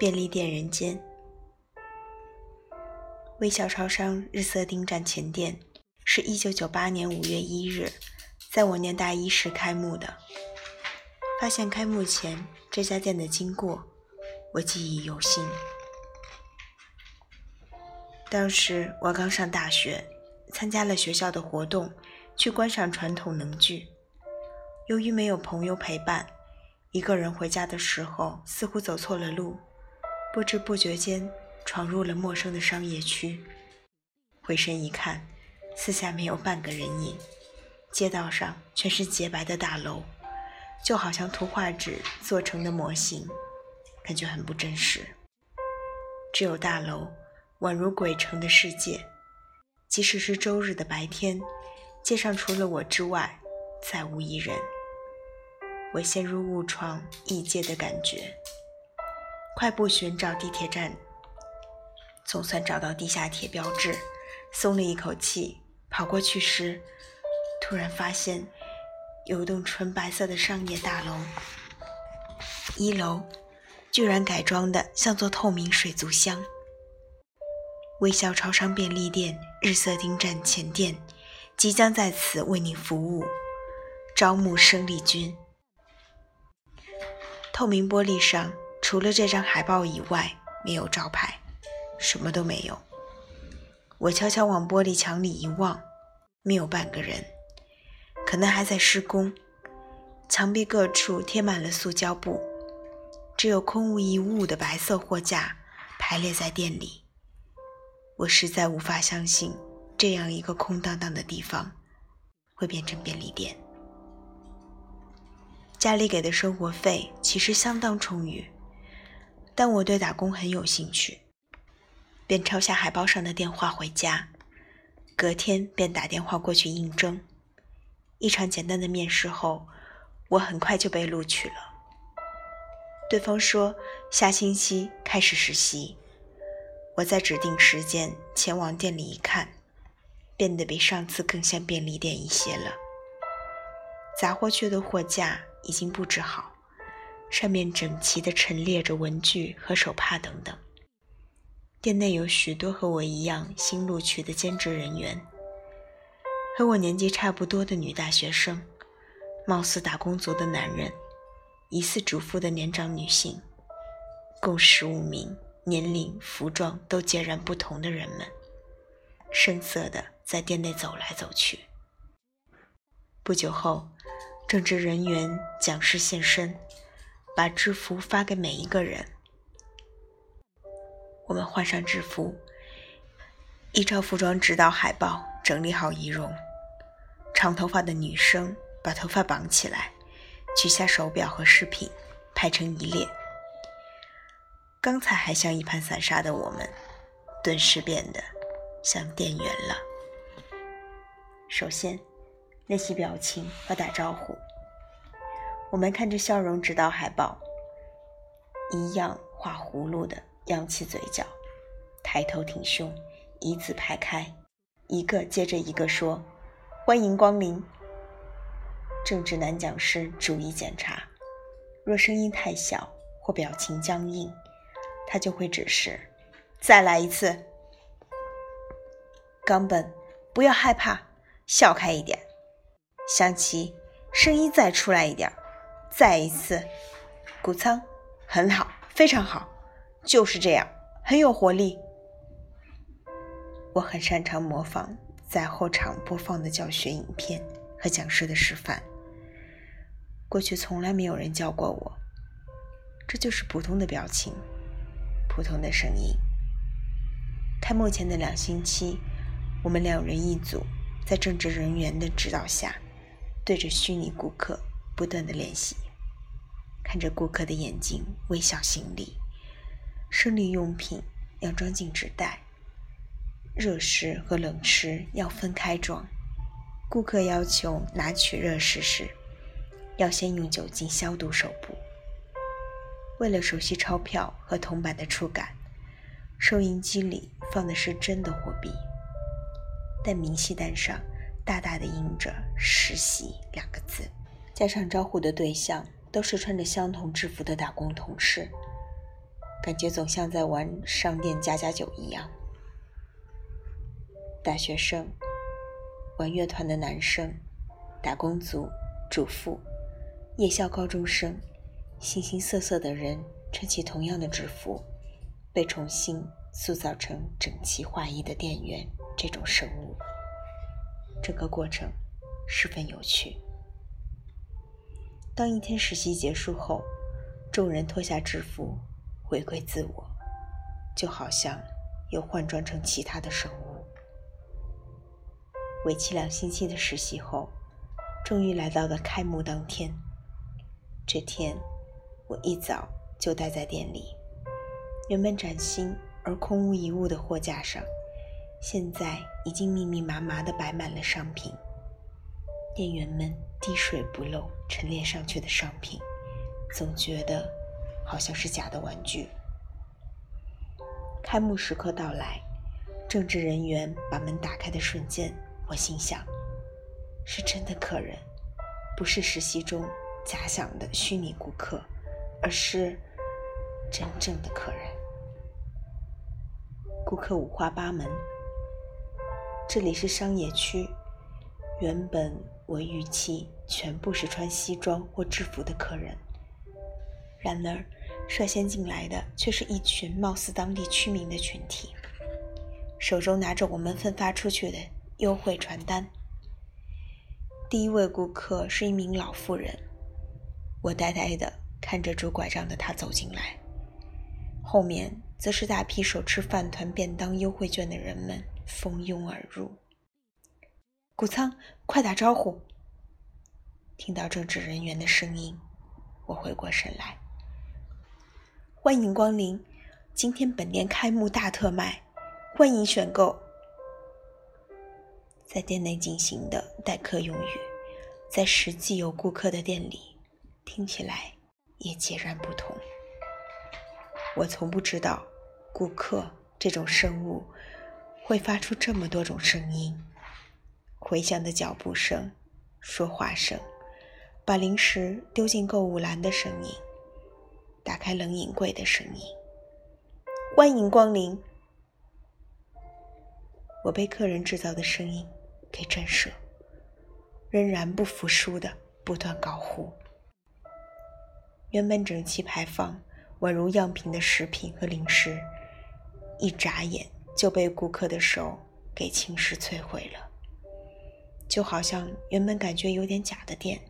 便利店人间。微笑超商日色町站前店是一九九八年五月一日，在我念大一时开幕的。发现开幕前这家店的经过，我记忆犹新。当时我刚上大学，参加了学校的活动，去观赏传统能剧。由于没有朋友陪伴，一个人回家的时候似乎走错了路，不知不觉间闯入了陌生的商业区。回身一看，四下没有半个人影，街道上全是洁白的大楼，就好像图画纸做成的模型，感觉很不真实。只有大楼，宛如鬼城的世界。即使是周日的白天，街上除了我之外，再无一人。我陷入误闯异界的感觉，快步寻找地铁站，总算找到地下铁标志，松了一口气。跑过去时，突然发现有栋纯白色的商业大楼，一楼居然改装的像座透明水族箱。微笑超商便利店日色町站前店即将在此为你服务，招募生力军。透明玻璃上，除了这张海报以外，没有招牌，什么都没有。我悄悄往玻璃墙里一望，没有半个人，可能还在施工。墙壁各处贴满了塑胶布，只有空无一物的白色货架排列在店里。我实在无法相信，这样一个空荡荡的地方会变成便利店。家里给的生活费其实相当充裕，但我对打工很有兴趣，便抄下海报上的电话回家，隔天便打电话过去应征。一场简单的面试后，我很快就被录取了。对方说下星期开始实习。我在指定时间前往店里一看，变得比上次更像便利店一些了。杂货区的货架。已经布置好，上面整齐地陈列着文具和手帕等等。店内有许多和我一样新录取的兼职人员，和我年纪差不多的女大学生，貌似打工族的男人，疑似主妇的年长女性，共十五名，年龄、服装都截然不同的人们，声色地在店内走来走去。不久后。政治人员讲师现身，把制服发给每一个人。我们换上制服，依照服装指导海报整理好仪容。长头发的女生把头发绑起来，取下手表和饰品，排成一列。刚才还像一盘散沙的我们，顿时变得像店员了。首先。练习表情和打招呼。我们看着笑容指导海报，一样画葫芦的扬起嘴角，抬头挺胸，一字排开，一个接着一个说：“欢迎光临。”正直男讲师逐一检查，若声音太小或表情僵硬，他就会指示：“再来一次。”冈本，不要害怕，笑开一点。香琪，声音再出来一点，再一次。谷仓，很好，非常好，就是这样，很有活力。我很擅长模仿在后场播放的教学影片和讲师的示范。过去从来没有人教过我，这就是普通的表情，普通的声音。开幕前的两星期，我们两人一组，在政治人员的指导下。对着虚拟顾客不断的练习，看着顾客的眼睛，微笑行礼。生理用品要装进纸袋，热食和冷食要分开装。顾客要求拿取热食时，要先用酒精消毒手部。为了熟悉钞票和铜板的触感，收银机里放的是真的货币，但明细单上。大大的印着“实习”两个字，加上招呼的对象都是穿着相同制服的打工同事。感觉总像在玩商店加加酒一样。大学生、玩乐团的男生、打工族、主妇、夜校高中生，形形色色的人穿起同样的制服，被重新塑造成整齐划一的店员这种生物。整个过程十分有趣。当一天实习结束后，众人脱下制服，回归自我，就好像又换装成其他的生物。为期两星期的实习后，终于来到了开幕当天。这天，我一早就待在店里，原本崭新而空无一物的货架上。现在已经密密麻麻地摆满了商品，店员们滴水不漏陈列上去的商品，总觉得好像是假的玩具。开幕时刻到来，政治人员把门打开的瞬间，我心想：是真的客人，不是实习中假想的虚拟顾客，而是真正的客人。顾客五花八门。这里是商业区，原本我预期全部是穿西装或制服的客人，然而率先进来的却是一群貌似当地居民的群体，手中拿着我们分发出去的优惠传单。第一位顾客是一名老妇人，我呆呆地看着拄拐杖的她走进来，后面则是大批手持饭团、便当优惠券的人们。蜂拥而入，谷仓，快打招呼！听到政治人员的声音，我回过神来。欢迎光临，今天本店开幕大特卖，欢迎选购。在店内进行的待客用语，在实际有顾客的店里，听起来也截然不同。我从不知道，顾客这种生物。会发出这么多种声音，回响的脚步声、说话声、把零食丢进购物篮的声音、打开冷饮柜的声音。欢迎光临！我被客人制造的声音给震慑，仍然不服输的不断高呼。原本整齐排放、宛如样品的食品和零食，一眨眼。就被顾客的手给侵蚀摧毁了，就好像原本感觉有点假的店，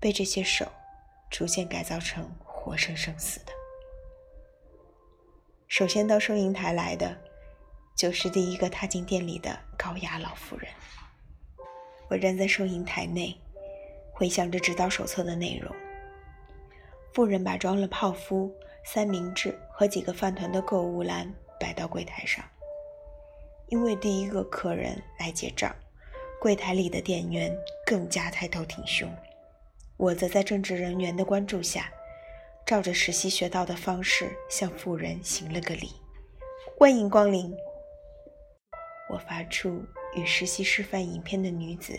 被这些手逐渐改造成活生生死的。首先到收银台来的，就是第一个踏进店里的高雅老妇人。我站在收银台内，回想着指导手册的内容。妇人把装了泡芙、三明治和几个饭团的购物篮。摆到柜台上，因为第一个客人来结账，柜台里的店员更加抬头挺胸。我则在正职人员的关注下，照着实习学到的方式向妇人行了个礼：“欢迎光临。”我发出与实习示范影片的女子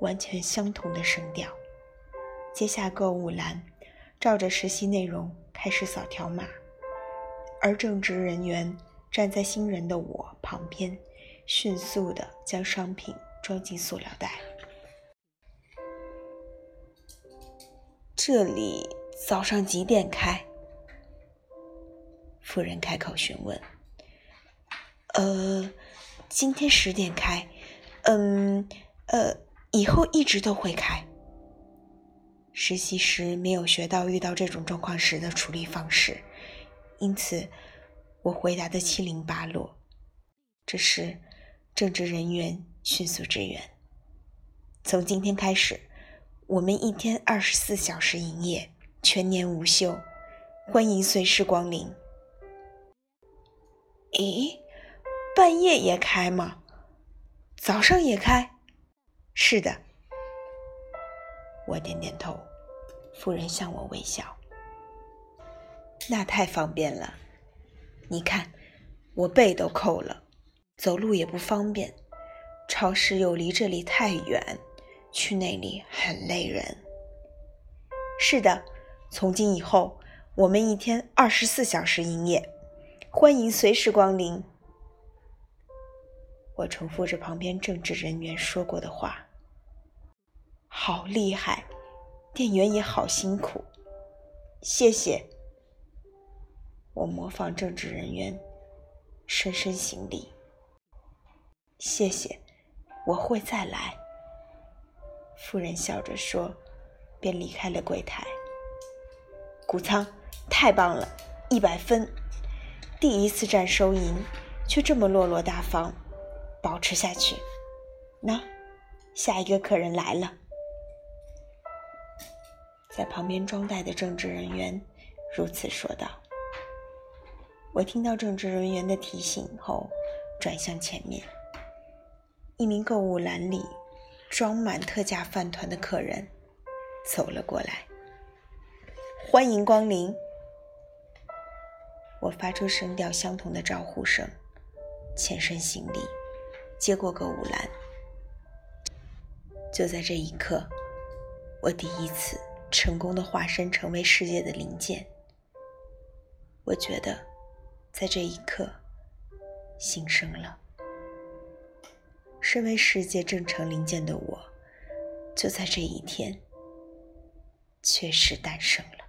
完全相同的声调，接下购物篮，照着实习内容开始扫条码，而正职人员。站在新人的我旁边，迅速地将商品装进塑料袋。这里早上几点开？夫人开口询问。呃，今天十点开。嗯，呃，以后一直都会开。实习时没有学到遇到这种状况时的处理方式，因此。我回答的七零八落。这时，政治人员迅速支援。从今天开始，我们一天二十四小时营业，全年无休，欢迎随时光临。咦，半夜也开吗？早上也开？是的。我点点头。夫人向我微笑。那太方便了。你看，我背都扣了，走路也不方便。超市又离这里太远，去那里很累人。是的，从今以后我们一天二十四小时营业，欢迎随时光临。我重复着旁边政治人员说过的话。好厉害，店员也好辛苦，谢谢。我模仿政治人员，深深行礼。谢谢，我会再来。夫人笑着说，便离开了柜台。谷仓，太棒了，一百分！第一次站收银，却这么落落大方，保持下去。那，下一个客人来了。在旁边装袋的政治人员如此说道。我听到政治人员的提醒后，转向前面。一名购物篮里装满特价饭团的客人走了过来。欢迎光临！我发出声调相同的招呼声，欠身行礼，接过购物篮。就在这一刻，我第一次。成功的化身成为世界的零件，我觉得，在这一刻，新生了。身为世界正常零件的我，就在这一天，确实诞生了。